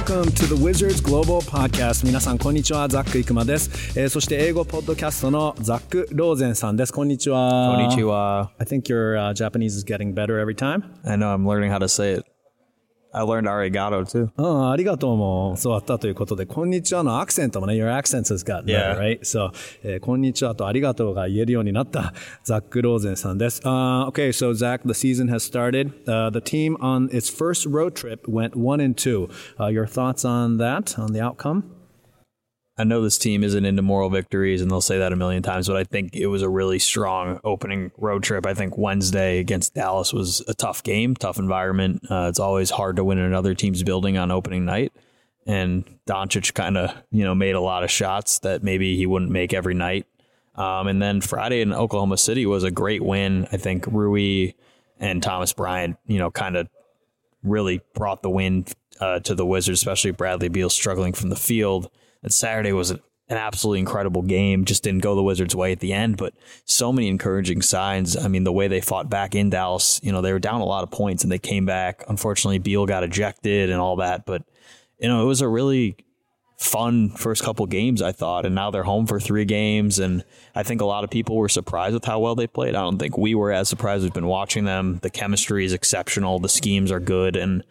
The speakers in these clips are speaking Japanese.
welcome to the Wizards Global Podcast 皆さんこんにちはザック・イクマです、えー、そして英語ポッドキャストのザック・ローゼンさんですこんにちはこんにちは I think your、uh, Japanese is getting better every time I know I'm learning how to say it I learned arigato too. うん、ありがとうも教わったということで、こんにちはのアクセントもね、your accent has gotten better, right? So, えー、こんにちはとありがとうが言えるようになったザック・ローゼンさんです。Uh, okay, so Zach, the season has started. Uh, the team on its first road trip went one and two. Uh, your thoughts on that, on the outcome? I know this team isn't into moral victories, and they'll say that a million times, but I think it was a really strong opening road trip. I think Wednesday against Dallas was a tough game, tough environment. Uh, it's always hard to win in another team's building on opening night. And Doncic kind of, you know, made a lot of shots that maybe he wouldn't make every night. Um, and then Friday in Oklahoma City was a great win. I think Rui and Thomas Bryant, you know, kind of really brought the win uh, to the Wizards, especially Bradley Beal struggling from the field that Saturday was an absolutely incredible game. Just didn't go the Wizards' way at the end, but so many encouraging signs. I mean, the way they fought back in Dallas, you know, they were down a lot of points and they came back. Unfortunately, Beal got ejected and all that, but you know, it was a really fun first couple games, I thought, and now they're home for three games, and I think a lot of people were surprised with how well they played. I don't think we were as surprised. We've been watching them. The chemistry is exceptional. The schemes are good, and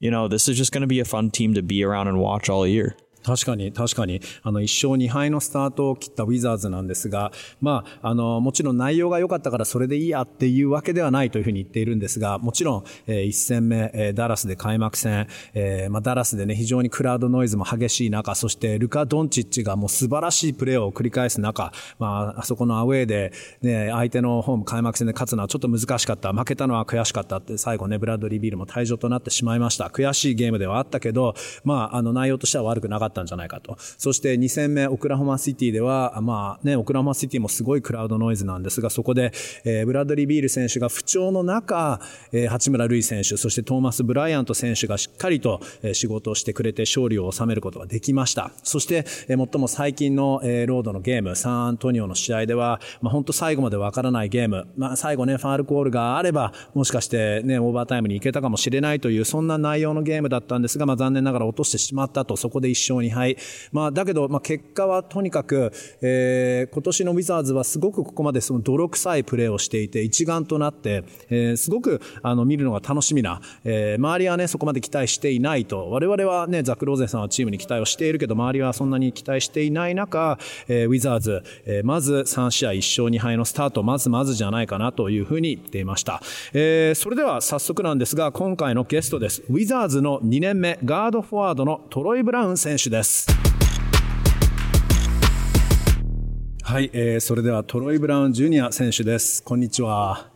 you know, this is just going to be a fun team to be around and watch all year. 確かに、確かに、あの、一勝二敗のスタートを切ったウィザーズなんですが、まあ、あの、もちろん内容が良かったからそれでいいやっていうわけではないというふうに言っているんですが、もちろん、えー、一戦目、えー、ダラスで開幕戦、えー、まあ、ダラスでね、非常にクラウドノイズも激しい中、そしてルカ・ドンチッチがもう素晴らしいプレーを繰り返す中、まあ、あそこのアウェーで、ね、相手のホーム開幕戦で勝つのはちょっと難しかった、負けたのは悔しかったって、最後ね、ブラッドリー・ビールも退場となってしまいました。悔しいゲームではあったけど、まあ、あの、内容としては悪くなかった。たんじゃないかと。そして2戦目、オクラホマシティでは、まあね、オクラホマシティもすごいクラウドノイズなんですが、そこで、えー、ブラッドリー・ビール選手が不調の中、えー、八村塁選手、そしてトーマス・ブライアント選手がしっかりと、え、仕事をしてくれて勝利を収めることができました。そして、えー、最も最近の、えー、ロードのゲーム、サンアントニオの試合では、まあ本当最後までわからないゲーム、まあ最後ね、ファールコールがあれば、もしかしてね、オーバータイムに行けたかもしれないという、そんな内容のゲームだったんですが、まあ残念ながら落としてしまったと、そこで1勝2敗。まあだけど、まあ結果はとにかく、えー、今年のウィザーズはすごくここまでその泥臭いプレーをしていて一丸となって、えー、すごくあの見るのが楽しみな、えー、周りはねそこまで期待していないと。我々はねザクローゼンさんはチームに期待をしているけど周りはそんなに期待していない中、えー、ウィザーズ、えー、まず3試合1勝2敗のスタートまずまずじゃないかなというふうに言っていました、えー、それでは早速なんですが今回のゲストです。ウィザーズの2年目ガードフォワードのトロイ・ブラウン選手手ですはい、えー、それではトロイ・ブラウン・ジュニア選手です。こんにちは。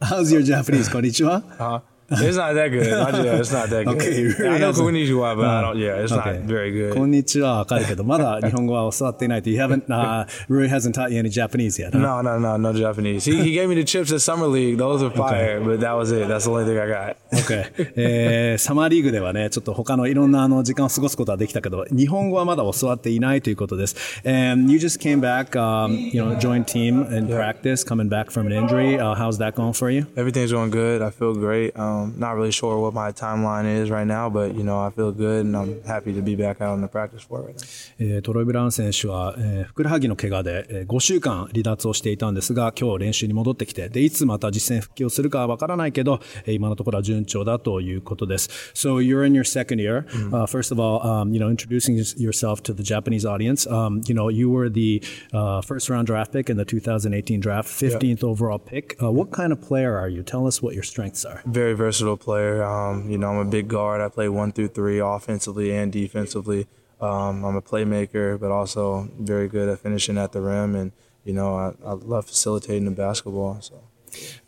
How's your Japanese? こんにちは。It's not that good. I just, it's not that good. Okay, really I know Konnichiwa, but I don't, yeah, it's okay. not very good. こんにちはわかるけど、まだ日本語は教わっていないと。You haven't, uh, Rui hasn't taught you any Japanese yet, huh? No, no, no, no Japanese. He, he gave me the chips at Summer League. Those were fire, okay. but that was it. That's the only thing I got. Okay. えー、サマーリーグではね、ちょっと他のいろんなあの時間を過ごすことはできたけど、日本語はまだ教わっていないということです。And you just came back, um, you know, joined team in practice, coming back from an injury. Uh, how's that going for you? Everything's going good. I feel great. Um, not really sure what my timeline is right now, but you know I feel good and I'm happy to be back out on the practice floor right now. えー、トロイ・ブラウン選手は、えー、ふくらはぎの怪我で、えー、5週間離脱をしていたんですが、今日練習に戻ってきて、でいつまた実戦復帰をするかわからないけど、えー、今のところは順調だということです。So you're in your second year. Uh, first of all, um, you know, introducing yourself to the Japanese audience. Um, you know, you were the uh, first round draft pick in the 2018 draft, 15th overall pick. Uh, what kind of player are you? Tell us what your strengths are. Very versatile player. Um, you know, I'm a big guard. I play one through three offensively and defensively. Um, I'm a playmaker, but also very good at finishing at the rim. And, you know, I, I love facilitating the basketball. So.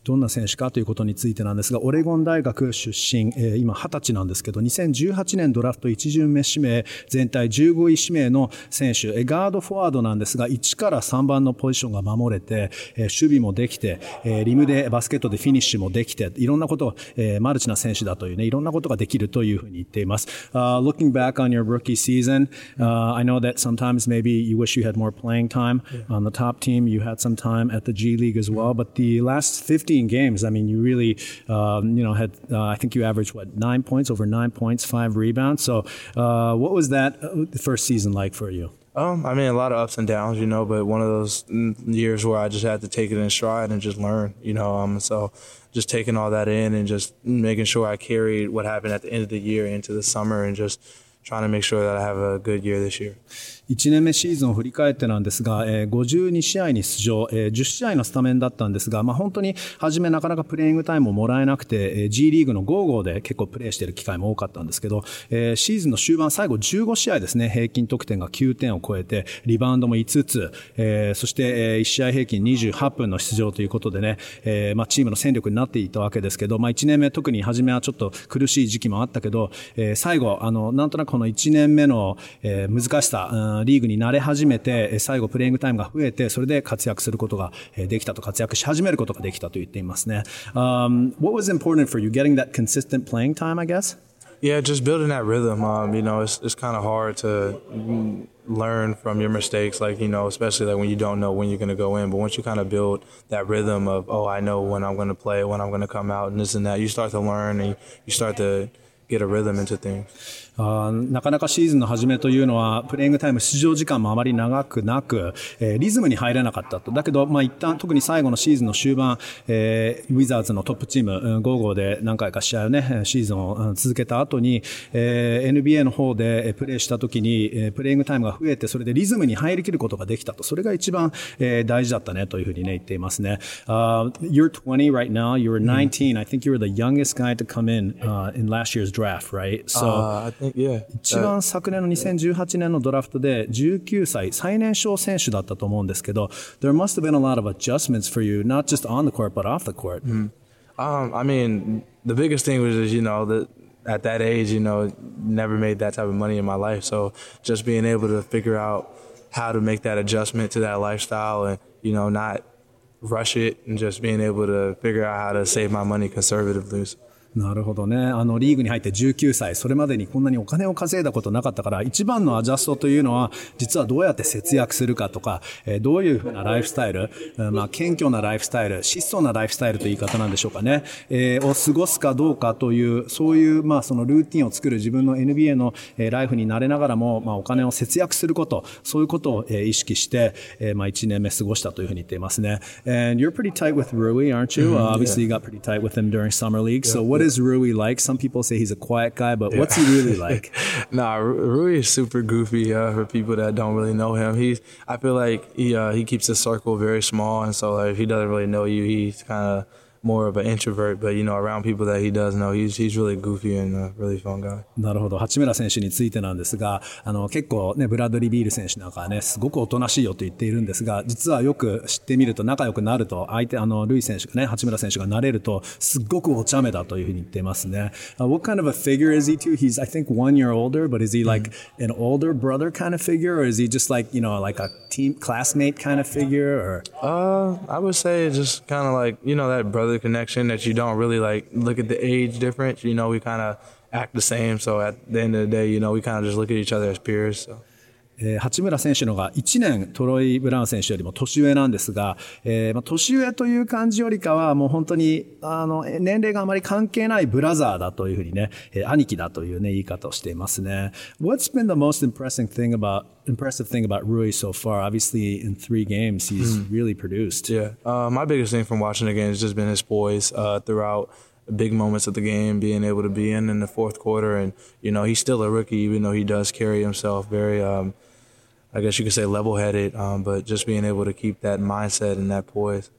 どんな選手かということについてなんですが、オレゴン大学出身、えー、今20歳なんですけど、2018年ドラフト1巡目指名、全体15位指名の選手、えー、ガードフォワードなんですが、1から3番のポジションが守れて、えー、守備もできて、えー、リムでバスケットでフィニッシュもできて、いろんなこと、えー、マルチな選手だというね、いろんなことができるというふうに言っています。Uh, looking back on your rookie season, uh, I know that sometimes maybe you wish you had more playing time on the top team. You had some time at the G League as well, but the last 50 15 games, I mean, you really, um, you know, had, uh, I think you averaged, what, nine points, over nine points, five rebounds. So uh, what was that uh, first season like for you? Um, I mean, a lot of ups and downs, you know, but one of those years where I just had to take it in stride and just learn, you know. Um, so just taking all that in and just making sure I carried what happened at the end of the year into the summer and just trying to make sure that I have a good year this year. 1年目シーズンを振り返ってなんですが、えー、52試合に出場、えー、10試合のスタメンだったんですが、まあ、本当に初めなかなかプレイングタイムをもらえなくて、えー、G リーグの55で結構プレーしている機会も多かったんですけど、えー、シーズンの終盤最後15試合ですね、平均得点が9点を超えて、リバウンドも5つ、えー、そして、えー、1試合平均28分の出場ということでね、えー、まあ、チームの戦力になっていたわけですけど、まあ、1年目特に初めはちょっと苦しい時期もあったけど、えー、最後、あの、なんとなくこの1年目の、え、難しさ、リーグに慣れ始め始めて、最後プレイングタイムが増えて、それで活躍することができたと、活躍し始めることができたと言っていますね。Um, what was important for you? Getting that consistent playing time, I guess? Yeah, just building that rhythm. Um, you know, it's it's kind of hard to learn from your mistakes. Like you know, especially like when you don't know when you're gonna go in. But once you kind of build that rhythm of, oh, I know when I'm gonna play, when I'm gonna come out, and this and that, you start to learn and you start to get a rhythm into things. あなかなかシーズンの初めというのは、プレイングタイム出場時間もあまり長くなく、えー、リズムに入れなかったと。だけど、まあ一旦、特に最後のシーズンの終盤、えー、ウィザーズのトップチーム、うん、55で何回か試合をね、シーズンを続けた後に、えー、NBA の方でプレーした時に、えー、プレイングタイムが増えて、それでリズムに入りきることができたと。それが一番、えー、大事だったね、というふうにね、言っていますね。Uh, you're 20 right now, you're 19. I think you were the youngest guy to come in、uh, in last year's draft, right? So, uh, I think, yeah. 一番番昨年の2018年のドラフトで19歳最年少選手だったと思うんですけど There must have been a lot of adjustments for you not just on the court but off the court mm. um, I mean the biggest thing was you know that at that age you know never made that type of money in my life so just being able to figure out how to make that adjustment to that lifestyle and you know not rush it and just being able to figure out how to save my money conservatively なるほどね。あの、リーグに入って19歳、それまでにこんなにお金を稼いだことなかったから、一番のアジャストというのは、実はどうやって節約するかとか、えー、どういうふうなライフスタイル、まあ、謙虚なライフスタイル、質素なライフスタイルという言い方なんでしょうかね、えー、を過ごすかどうかという、そういう、まあ、そのルーティンを作る自分の NBA の、えー、ライフになれながらも、まあ、お金を節約すること、そういうことを、えー、意識して、えー、まあ、1年目過ごしたというふうに言っていますね。And you're pretty tight with Rui, aren't you?、Mm hmm, obviously, you got pretty tight with him during summer league. So what is Rui like? Some people say he's a quiet guy, but what's he really like? nah, Rui is super goofy uh, for people that don't really know him. He's I feel like he uh, he keeps his circle very small, and so like, if he doesn't really know you, he's kind of more of an introvert, but you know, around people that he does know, he's, he's really goofy and a really fun guy. なるほど。八村選手についてなんですが、あの、結構ね、ブラッドリー・ビール選手なんかはね、すごくおとなしいよと言っているんですが、実はよく知ってみると仲良くなると、相手、あの、ルイ選手がね、八村選手がなれると、すっごくお茶目だというふうに言っていますね。Uh, what kind of a figure is he too? He's, I think, one year older, but is he like an older brother kind of figure, or is he just like, you know, like a team classmate kind of figure, or? Uh, I would say just kind of like, you know, that brother connection that you you don't really like look at the age difference. You know, we kind of act the same. So at the end of the day, you know, we kind of just look at each other as peers. So. えー、八村選手のが1年トロイ・ブラウン選手よりも年上なんですが、えーまあ、年上という感じよりかはもう本当にあの年齢があまり関係ないブラザーだというふうにね、えー、兄貴だというね言い方をしていますね。What's been the most impressive thing about impressive thing about Rui so far? Obviously, in three games, he's mm. really produced. Yeah, uh, my biggest thing from watching the game has just been his poise uh, throughout. big moments of the game, being able to be in in the fourth quarter, and you know he's still a rookie, even though he does carry himself very um, I guess you could say level-headed, um, but just being able to keep that mindset and that poise.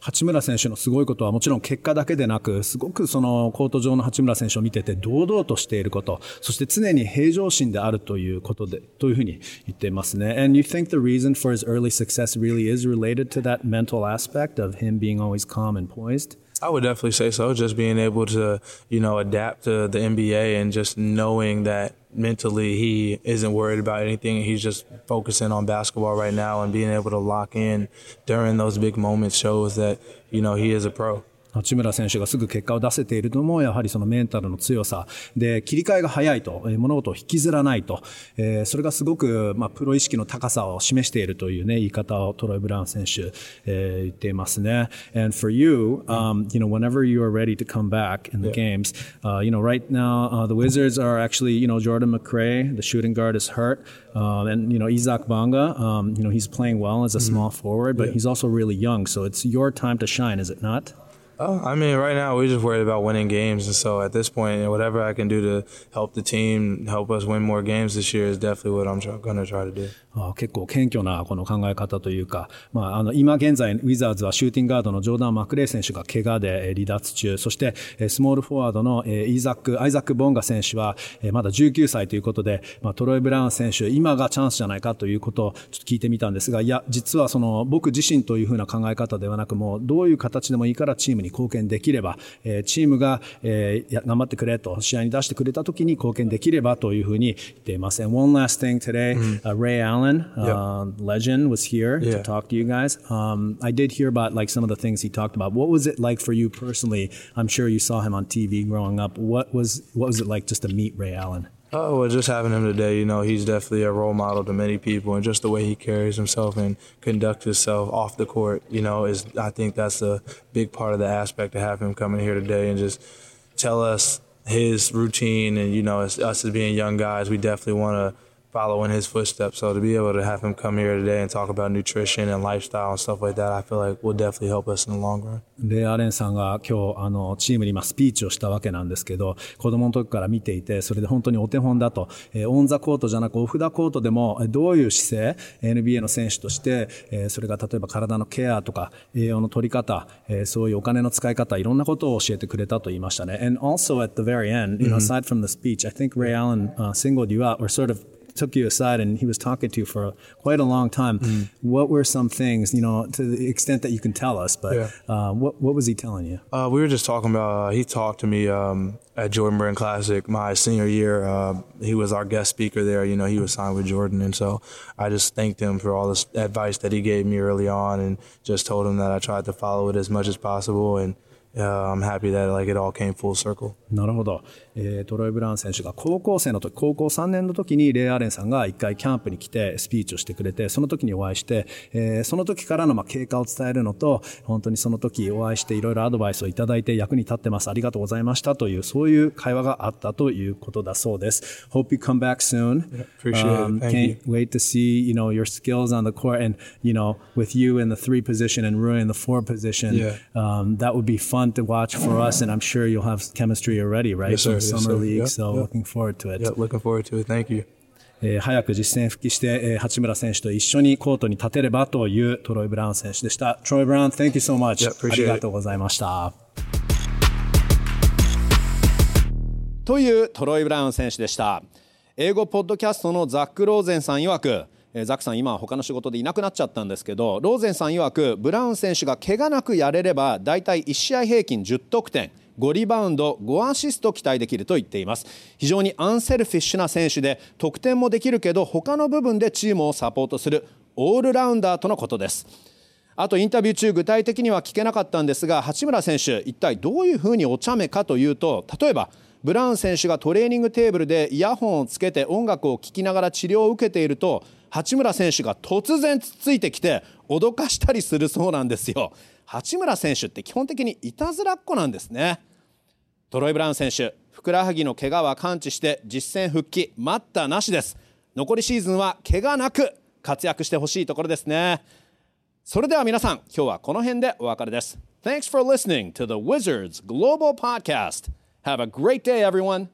八村選手のすごいことはもちろん結果だけでなく、すごくそのコート上の八村選手を見てて堂々としていること、そして常に平常心であるということで、というふうに言っていますね。And you think the reason for his early success really is related to that mental aspect of him being always calm and poised? I would definitely say so. Just being able to, you know, adapt to the NBA and just knowing that mentally he isn't worried about anything. He's just focusing on basketball right now and being able to lock in during those big moments shows that, you know, he is a pro. 八村選手がすぐ結果を出せているのも、やはりそのメンタルの強さで、切り替えが早いと、物事を引きずらないと、えー、それがすごく、まあ、プロ意識の高さを示しているというね、言い方をトロイ・ブラウン選手、えー、言っていますね。And for you, um, you know, whenever you are ready to come back in the games, uh, you know, right now, uh, the Wizards are actually, you know, Jordan McRae, the shooting guard is hurt. Um, and, you know, Isaac Banga, um, you know, he's playing well as a mm-hmm. small forward, but yeah. he's also really young. So it's your time to shine, is it not? Oh, I mean, right now we're just worried about winning games, and so at this point, whatever I can do to help the team, help us win more games this year is definitely what I'm going to try to do. あ結構謙虚なこの考え方というか、まあ、あの今現在ウィザーズはシューティングガードのジョーダン・マクレイ選手が怪我で離脱中、そしてスモールフォワードのイザック、アイザック・ボンガ選手はまだ19歳ということで、まあ、トロイ・ブラウン選手、今がチャンスじゃないかということをちょっと聞いてみたんですが、いや、実はその僕自身というふうな考え方ではなく、もうどういう形でもいいからチームに貢献できれば、えチームが、えー、頑張ってくれと、試合に出してくれた時に貢献できればというふうに言っています。And one last thing today,、mm. uh, Ray Allen, uh, legend, was here to talk to you guys. Um, I did hear about like some of the things he talked about. What was it like for you personally? I'm sure you saw him on TV growing up. What was, what was it like just to meet Ray Allen? Oh, well, just having him today, you know, he's definitely a role model to many people, and just the way he carries himself and conducts himself off the court, you know, is I think that's a big part of the aspect to have him coming here today and just tell us his routine and you know, us as being young guys, we definitely want to follow in his footsteps. So to be able to have him come here today and talk about nutrition and lifestyle and stuff like that, I feel like will definitely help us in the long run. レアレンさんが今日あのチームに今スピーチをしたわけなんですけど、子供の時から見ていて、それで本当にお手本だと、えー、オンザコートじゃなくオフダコートでもどういう姿勢、NBA の選手として、えー、それが例えば体のケアとか栄養の取り方、えー、そういうお金の使い方、いろんなことを教えてくれたと言いましたね。And also at the very end, you know, aside from the speech, I think Ray Allen、uh, singled you out or sort of took you aside and he was talking to you for quite a long time. Mm. What were some things, you know, to the extent that you can tell us, but yeah. uh, what, what was he telling you? Uh, we were just talking about, uh, he talked to me um, at Jordan Brand Classic my senior year. Uh, he was our guest speaker there. You know, he was signed with Jordan. And so I just thanked him for all this advice that he gave me early on and just told him that I tried to follow it as much as possible. And I'm happy that like it all came full circle. なるほど。えー、トロイ・ブラウン選手が高校生の時、高校3年の時にレイ・アレンさんが一回キャンプに来てスピーチをしてくれて、その時にお会いして、えー、その時からのまあ経過を伝えるのと、本当にその時お会いしていろいろアドバイスをいただいて役に立ってます。ありがとうございましたという、そういう会話があったということだそうです。Hope you come back soon. Appreciate um, it. Thank can't wait to see, you know, your skills on the court and, you know, with you in the three position and Rui in the four position. Yeah. Um, that would be fun to watch for us and I'm sure you'll have chemistry already, right? Yes, sir. From yes, summer sir. league. Yep, so yep. looking forward to it. Yep, looking forward to it. Thank you. えー、早く実戦復帰して、えー、八村選手と一緒にコートに立てればというトロイ・ブラウン選手でした。トロイ・ブラウン、Thank you so much. Yep, ありがとうございました。というトロイ・ブラウン選手でした。英語ポッドキャストのザック・ローゼンさん曰く、ザクさん今は他の仕事でいなくなっちゃったんですけどローゼンさん曰くブラウン選手が怪我なくやれれば大体1試合平均10得点5リバウンド5アシスト期待できると言っています。非常にアンセルフィッシュな選手で得点もできるけど他の部分でチームをサポートするオールラウンダーとのことです。あとインタビュー中具体的には聞けなかったんですが八村選手一体どういうふうにお茶目かというと例えばブラウン選手がトレーニングテーブルでイヤホンをつけて音楽を聴きながら治療を受けていると八村選手が突然つついてきて脅かしたりするそうなんですよ。八村選手って基本的にいたずらっ子なんですね。トロイ・ブラウン選手ふくらはぎの怪我は完治して実戦復帰待ったなしです。残りシーズンは怪我なく活躍してほしいところですね。それでは皆さん今日はこの辺でお別れです。Thanks for listening to the Wizards Global Podcast. Have a great day everyone.